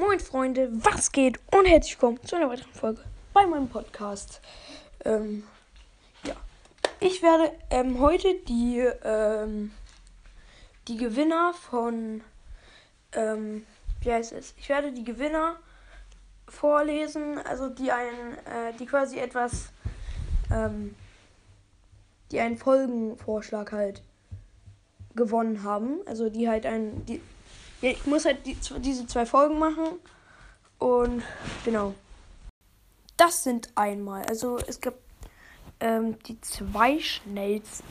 Moin Freunde, was geht und herzlich willkommen zu einer weiteren Folge bei meinem Podcast. Ähm, ja, ich werde ähm, heute die, ähm, die Gewinner von, ähm, wie heißt es? Ich werde die Gewinner vorlesen, also die einen, äh, die quasi etwas, ähm, die einen Folgenvorschlag halt gewonnen haben, also die halt einen, die ja, ich muss halt die, diese zwei Folgen machen. Und genau. Das sind einmal. Also es gibt ähm, die zwei schnellsten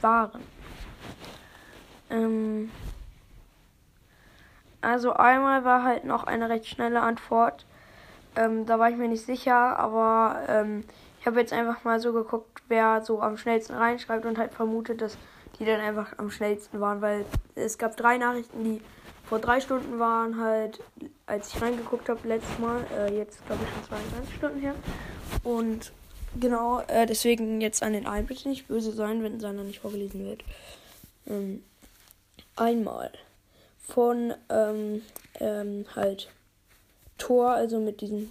waren. Ähm, also einmal war halt noch eine recht schnelle Antwort. Ähm, da war ich mir nicht sicher, aber ähm, ich habe jetzt einfach mal so geguckt, wer so am schnellsten reinschreibt und halt vermutet, dass die dann einfach am schnellsten waren, weil es gab drei Nachrichten, die vor drei Stunden waren, halt, als ich reingeguckt habe, letztes Mal. Äh, jetzt glaube ich schon 22 Stunden her. Und genau, äh, deswegen jetzt an den einen bitte nicht böse sein, wenn seiner nicht vorgelesen wird. Ähm, einmal von ähm, ähm, halt Tor, also mit diesem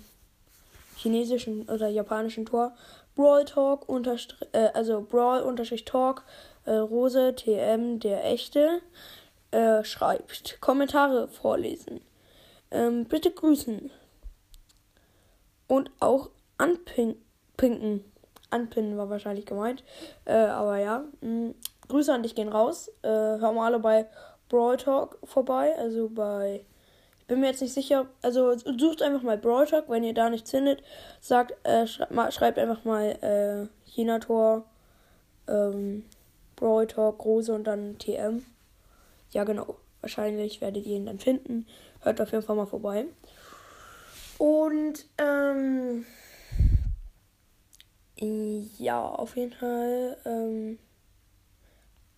chinesischen oder japanischen Tor. Brawl Talk unterstrich, äh, also Brawl unterstrich Talk äh, Rose TM, der echte, äh, schreibt. Kommentare vorlesen. Ähm, bitte grüßen. Und auch anpinken. Anpinnen war wahrscheinlich gemeint. Äh, aber ja. Mh, mm, Grüße an dich gehen raus. Äh, hör mal alle bei Brawl Talk vorbei. Also bei. Ich bin mir jetzt nicht sicher. Also sucht einfach mal Brawl Talk. Wenn ihr da nichts findet, sagt, äh, schreibt, schreibt einfach mal äh, China Tor. Ähm, Brawl Talk, Rose und dann TM. Ja, genau. Wahrscheinlich werdet ihr ihn dann finden. Hört auf jeden Fall mal vorbei. Und, ähm, ja, auf jeden Fall, ähm,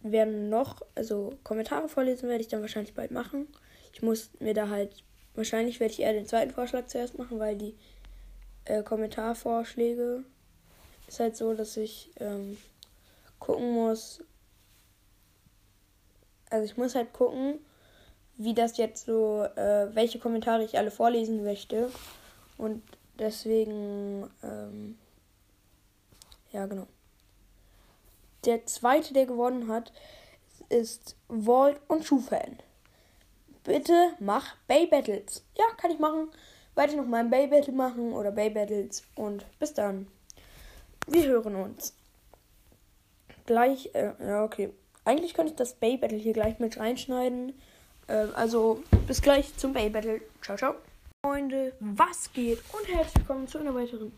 werden noch, also Kommentare vorlesen werde ich dann wahrscheinlich bald machen. Ich muss mir da halt, wahrscheinlich werde ich eher den zweiten Vorschlag zuerst machen, weil die äh, Kommentarvorschläge ist halt so, dass ich ähm, gucken muss, also ich muss halt gucken, wie das jetzt so, äh, welche Kommentare ich alle vorlesen möchte. Und deswegen, ähm, ja, genau. Der zweite, der gewonnen hat, ist Vault und Schuhfan. Bitte mach Bay Battles. Ja, kann ich machen. Weiter noch mal ein Bay Battle machen oder Bay Battles. Und bis dann. Wir hören uns. Gleich, äh, ja, okay. Eigentlich könnte ich das Bay Battle hier gleich mit reinschneiden. Äh, also bis gleich zum Bay Battle. Ciao, ciao. Freunde, was geht? Und herzlich willkommen zu einer weiteren.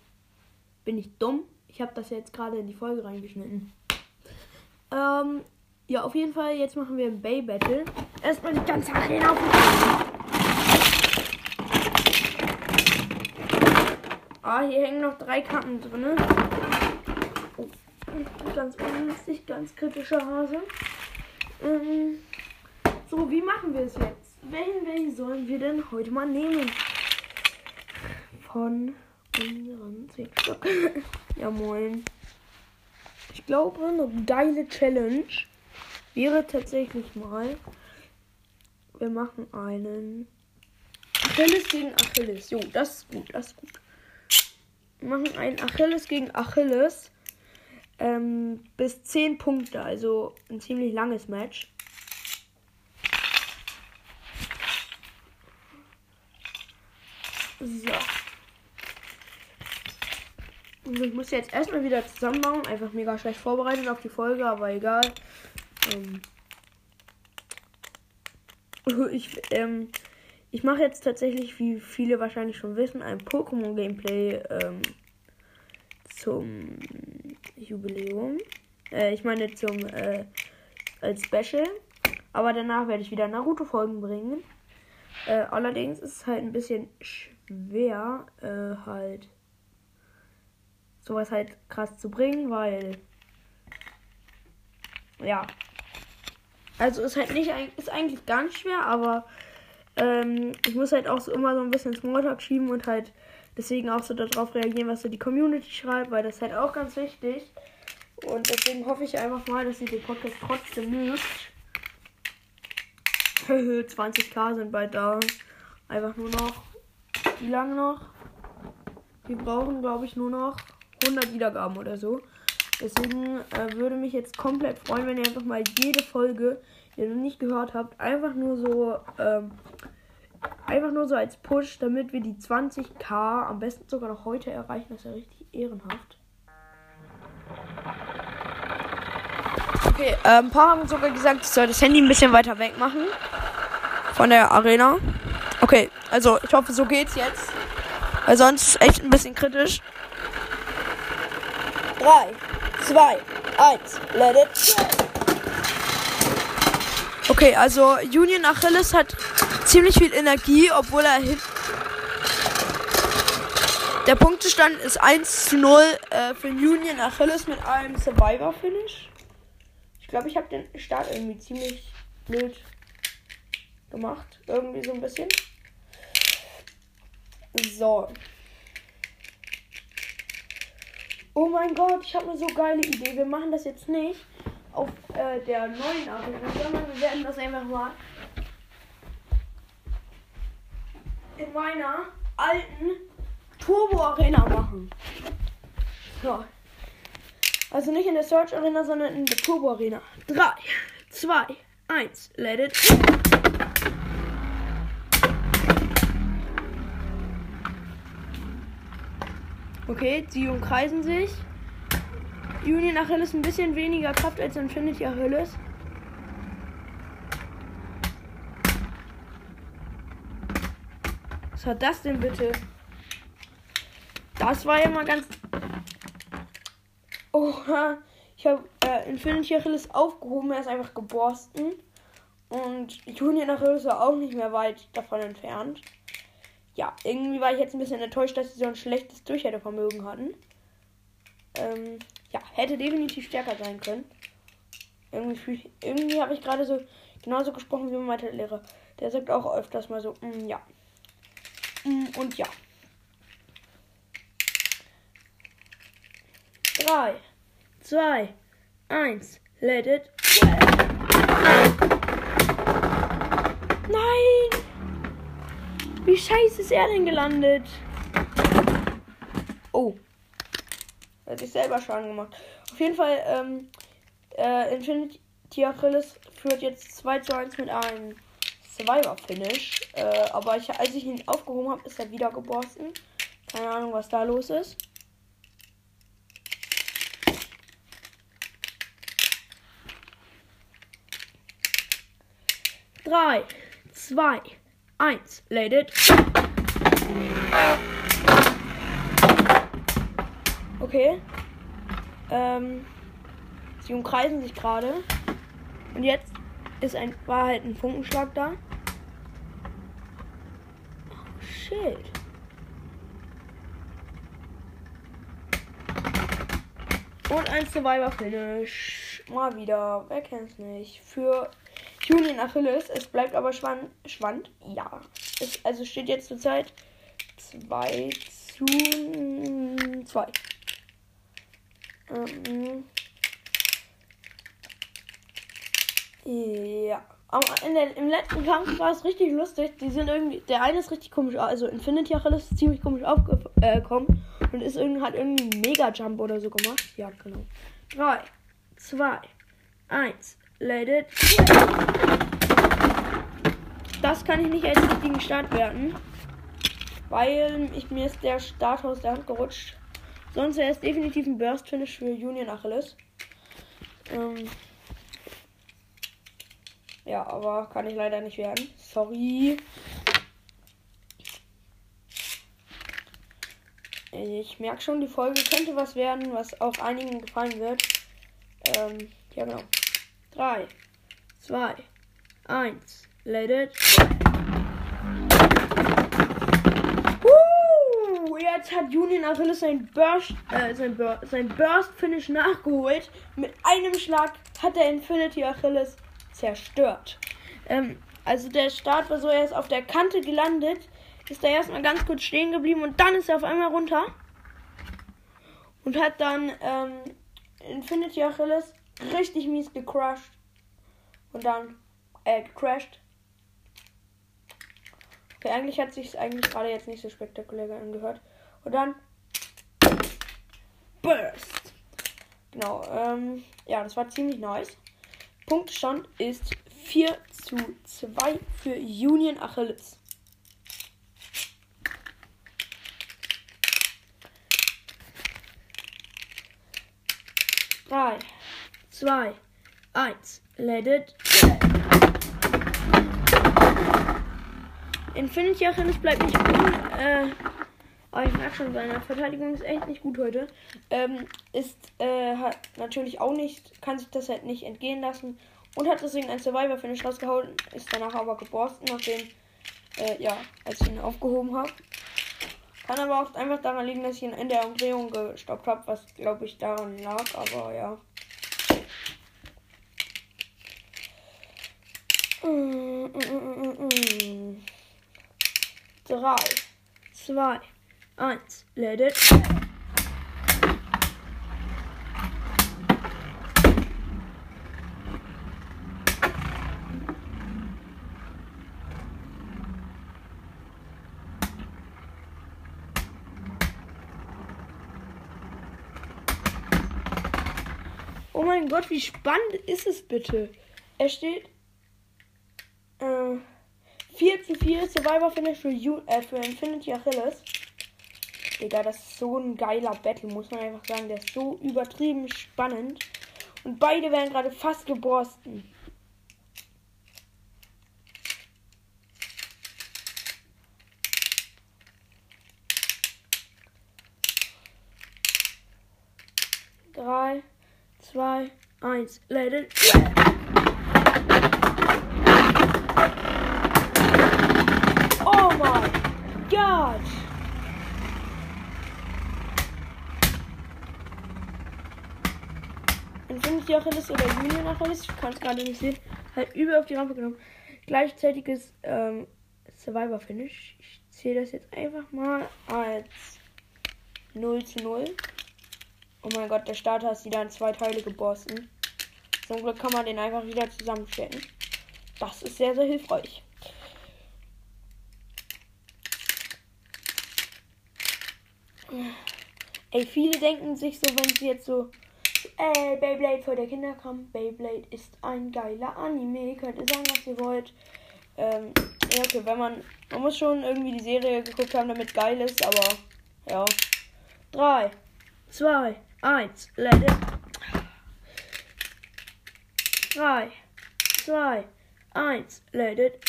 Bin ich dumm? Ich habe das jetzt gerade in die Folge reingeschnitten. Ähm, ja, auf jeden Fall, jetzt machen wir ein Bay Battle. Erstmal die ganze Arena auf. Ah, hier hängen noch drei Karten drin. Ganz ungünstig, ganz kritischer Hase. Ähm, so, wie machen wir es jetzt? Welchen, welchen sollen wir denn heute mal nehmen? Von unseren 10 Stück. ja, moin. Ich glaube, eine geile Challenge wäre tatsächlich mal, wir machen einen Achilles gegen Achilles. Jo, das ist gut, das ist gut. Wir machen einen Achilles gegen Achilles ähm, bis 10 Punkte, also ein ziemlich langes Match. So. Also ich muss jetzt erstmal wieder zusammenbauen. Einfach mega schlecht vorbereitet auf die Folge, aber egal. Ähm ich ähm, ich mache jetzt tatsächlich, wie viele wahrscheinlich schon wissen, ein Pokémon-Gameplay ähm, zum Jubiläum. Äh, ich meine zum äh, als Special. Aber danach werde ich wieder Naruto-Folgen bringen. Äh, allerdings ist es halt ein bisschen schwer, äh, halt sowas halt krass zu bringen, weil ja. Also ist halt nicht ist eigentlich nicht schwer, aber ähm, ich muss halt auch so immer so ein bisschen Smalltalk schieben und halt deswegen auch so darauf reagieren, was so die Community schreibt, weil das ist halt auch ganz wichtig. Und deswegen hoffe ich einfach mal, dass ihr den Podcast trotzdem mögt. 20k sind bald da. einfach nur noch. Wie lange noch? Wir brauchen, glaube ich, nur noch 100 Wiedergaben oder so. Deswegen äh, würde mich jetzt komplett freuen, wenn ihr einfach mal jede Folge, die ihr noch nicht gehört habt, einfach nur so, ähm, einfach nur so als Push, damit wir die 20k am besten sogar noch heute erreichen. Das ist ja richtig ehrenhaft. Okay, äh, ein paar haben sogar gesagt, ich soll das Handy ein bisschen weiter weg machen. Von der Arena. Okay, also ich hoffe, so geht's jetzt. Weil sonst echt ein bisschen kritisch. 3, 2, 1, let it go. Okay, also Union Achilles hat ziemlich viel Energie, obwohl er hin. Der Punktestand ist 1 zu 0 äh, für Union Achilles mit einem Survivor-Finish. Ich glaube, ich habe den Start irgendwie ziemlich blöd gemacht. Irgendwie so ein bisschen. So. Oh mein Gott, ich habe eine so geile Idee. Wir machen das jetzt nicht auf äh, der neuen Arena, sondern wir werden das einfach mal in meiner alten Turbo Arena machen. So. Also nicht in der Search Arena, sondern in der Turbo Arena. 3, 2, 1, let it. Okay, sie umkreisen sich. Union Achilles ein bisschen weniger Kraft als Infinity Achilles. Was hat das denn bitte? Das war ja mal ganz. Oha. Ich habe äh, Infinity Achilles aufgehoben, er ist einfach geborsten. Und Union Achilles war auch nicht mehr weit davon entfernt. Ja, irgendwie war ich jetzt ein bisschen enttäuscht, dass sie so ein schlechtes Durchhaltevermögen hatten. Ähm, ja, hätte definitiv stärker sein können. Irgendwie, irgendwie habe ich gerade so genauso gesprochen wie mein Mathelehrer. Der sagt auch öfters mal so, mm, ja. Mm, und ja. Drei, zwei, eins, let it. Nein! Wie scheiße ist er denn gelandet? Oh. Er hat sich selber Schaden gemacht. Auf jeden Fall, ähm, äh, Infinity Achilles führt jetzt 2 zu 1 mit einem Survivor-Finish. Äh, aber ich, als ich ihn aufgehoben habe, ist er wieder geborsten. Keine Ahnung, was da los ist. Drei, zwei, eins, let it. Okay. Ähm, sie umkreisen sich gerade. Und jetzt ist ein, war halt ein Funkenschlag da. Oh, shit. Und ein Survivor Finish. Mal wieder. Wer kennt's nicht? Für Julian Achilles. Es bleibt aber schwand. Schwand? Ja. Es, also steht jetzt zurzeit 2 zu 2. Ähm, ja. Aber der, Im letzten Kampf war es richtig lustig. Die sind irgendwie. Der eine ist richtig komisch, also Infinity Achilles ist ziemlich komisch aufgekommen äh, und ist irgendwie, hat irgendwie einen Mega-Jump oder so gemacht. Ja, genau. 3, 2, 1, let it. Das kann ich nicht als richtigen Start werten. Weil ich, mir ist der Start aus der Hand gerutscht. Sonst wäre es definitiv ein Burst-Finish für Union Achilles. Ähm ja, aber kann ich leider nicht werden. Sorry. Ich merke schon, die Folge könnte was werden, was auch einigen gefallen wird. Ähm, ja genau. 3, 2, 1, let it. jetzt hat Union Achilles sein Burst, äh, sein, Bur sein Burst Finish nachgeholt. Mit einem Schlag hat er Infinity Achilles zerstört. Ähm, also der Start war so, er ist auf der Kante gelandet, ist da erstmal ganz kurz stehen geblieben und dann ist er auf einmal runter. Und hat dann ähm, Infinity Achilles richtig mies gecrushed. Und dann, äh, gecrashed. Okay, eigentlich hat sich eigentlich gerade jetzt nicht so spektakulär angehört. Und dann Burst. Genau, ähm, ja, das war ziemlich nice. Punktstand ist 4 zu 2 für Union Achilles. Drei, zwei, eins, let it. Infinity Achilles bleibt nicht gut. Äh, aber ich merke schon, seine Verteidigung ist echt nicht gut heute. Ähm, ist äh, hat natürlich auch nicht, kann sich das halt nicht entgehen lassen und hat deswegen ein Survivor-Finish rausgehauen. Ist danach aber geborsten, nachdem, äh, ja, als ich ihn aufgehoben habe. Kann aber auch einfach daran liegen, dass ich ihn in der Umdrehung gestoppt habe, was glaube ich daran lag, aber ja. Mm, mm, mm, 3, 2, 1, let it. Oh mein Gott, wie spannend ist es bitte? Er steht äh, 4 zu 4 Survivor Finish für, U äh, für Infinity Achilles. Digga, das ist so ein geiler Battle, muss man einfach sagen. Der ist so übertrieben spannend. Und beide werden gerade fast geborsten. Drei, zwei, eins, let it. Oh mein Gott! Infinity Achilles oder Union Achilles, ich kann es gerade nicht sehen, halt übel auf die Rampe genommen. Gleichzeitiges ähm, Survivor Finish. Ich zähle das jetzt einfach mal als 0 zu 0. Oh mein Gott, der Starter ist wieder in zwei Teile geborsten. Zum Glück kann man den einfach wieder zusammenstellen. Das ist sehr, sehr hilfreich. Ey, viele denken sich so, wenn sie jetzt so, ey, Beyblade vor der Kinder kommt, Beyblade ist ein geiler Anime, könnt ihr sagen, was ihr wollt. Ähm, ja, okay, wenn man, man muss schon irgendwie die Serie geguckt haben, damit geil ist, aber, ja. 3, 2, 1, let it. 3, 2, 1, let it.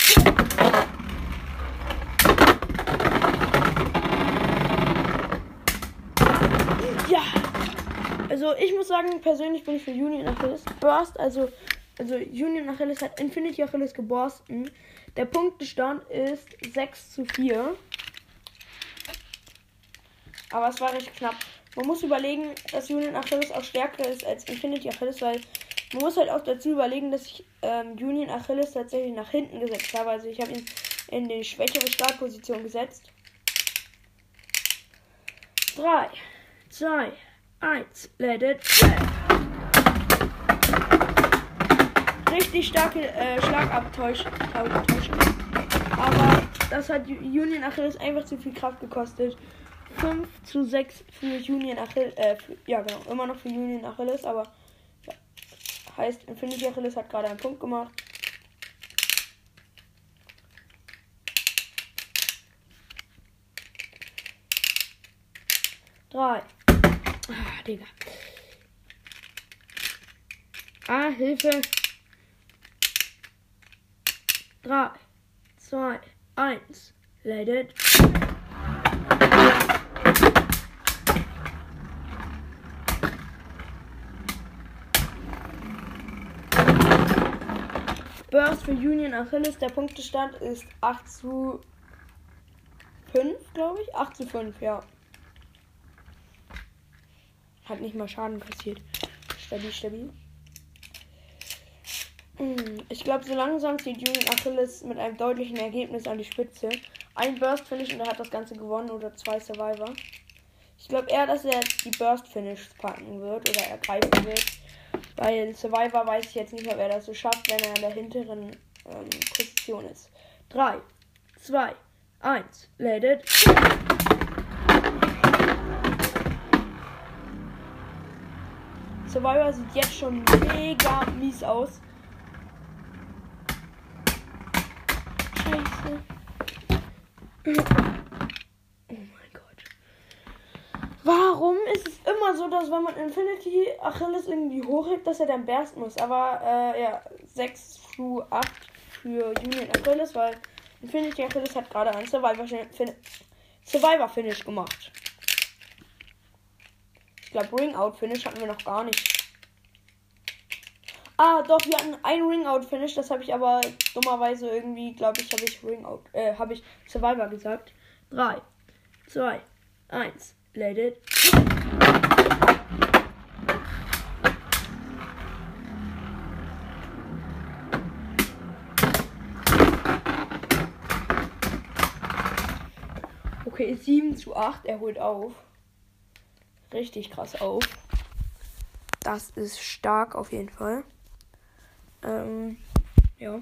Ja. Also ich muss sagen, persönlich bin ich für Union Achilles. Burst, also, also Union Achilles hat Infinity Achilles geborsten. Der Punktestand ist 6 zu 4. Aber es war recht knapp. Man muss überlegen, dass Union Achilles auch stärker ist als Infinity Achilles, weil man muss halt auch dazu überlegen, dass ich ähm, Union Achilles tatsächlich nach hinten gesetzt habe. Also ich habe ihn in die schwächere Startposition gesetzt. 3, 2, 1, let it Richtig starke äh, Schlagabtäuschung. Aber das hat Union Achilles einfach zu viel Kraft gekostet. 5 zu 6 für Union Achilles. Äh, für, ja, genau. Immer noch für Union Achilles, aber ja. heißt, Infinity Achilles hat gerade einen Punkt gemacht. Drei. Digga. Ah, Hilfe. Drei, zwei, eins. Let it. Burst für Union Achilles. Der Punktestand ist 8 zu 5, glaube ich. 8 zu 5, ja. Hat nicht mal Schaden kassiert. Stabil, stabil. Hm, Ich glaube, so langsam zieht Union Achilles mit einem deutlichen Ergebnis an die Spitze. Ein Burst Finish und er hat das Ganze gewonnen oder zwei Survivor. Ich glaube eher, dass er die Burst Finish packen wird oder ergreifen wird. Weil Survivor weiß ich jetzt nicht, ob er das so schafft, wenn er in der hinteren ähm, Position ist. 3, 2, 1. Let it. Survivor sieht jetzt schon mega mies aus. Scheiße. Oh mein Gott. Warum ist es immer so, dass wenn man Infinity Achilles irgendwie hochhebt, dass er dann bersten muss? Aber äh, ja, 6 zu 8 für Union Achilles, weil Infinity Achilles hat gerade ein Survivor, fin Survivor gemacht. Ich glaube, Ring Out Finish hatten wir noch gar nicht. Ah, doch, wir hatten ein Ring Out Finish, das habe ich aber dummerweise irgendwie, glaube ich, habe ich Ring Out, äh, habe ich Survivor gesagt. 3, 2, 1, let it. Okay, 7 zu 8. Er holt auf. Richtig krass auf. Das ist stark auf jeden Fall. Ähm, ja.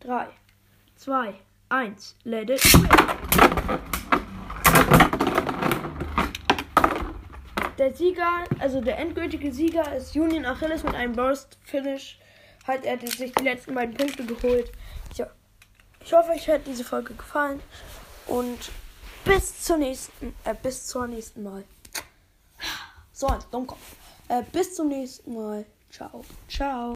Drei, zwei, eins, let it. Der Sieger, also der endgültige Sieger ist Union Achilles mit einem Burst Finish. Hat er sich die letzten beiden Punkte geholt. Ja. Ich hoffe, euch hat diese Folge gefallen und bis zur nächsten, äh, bis zur nächsten Mal. So, Dummkopf. Äh, bis zum nächsten Mal. Ciao. Ciao.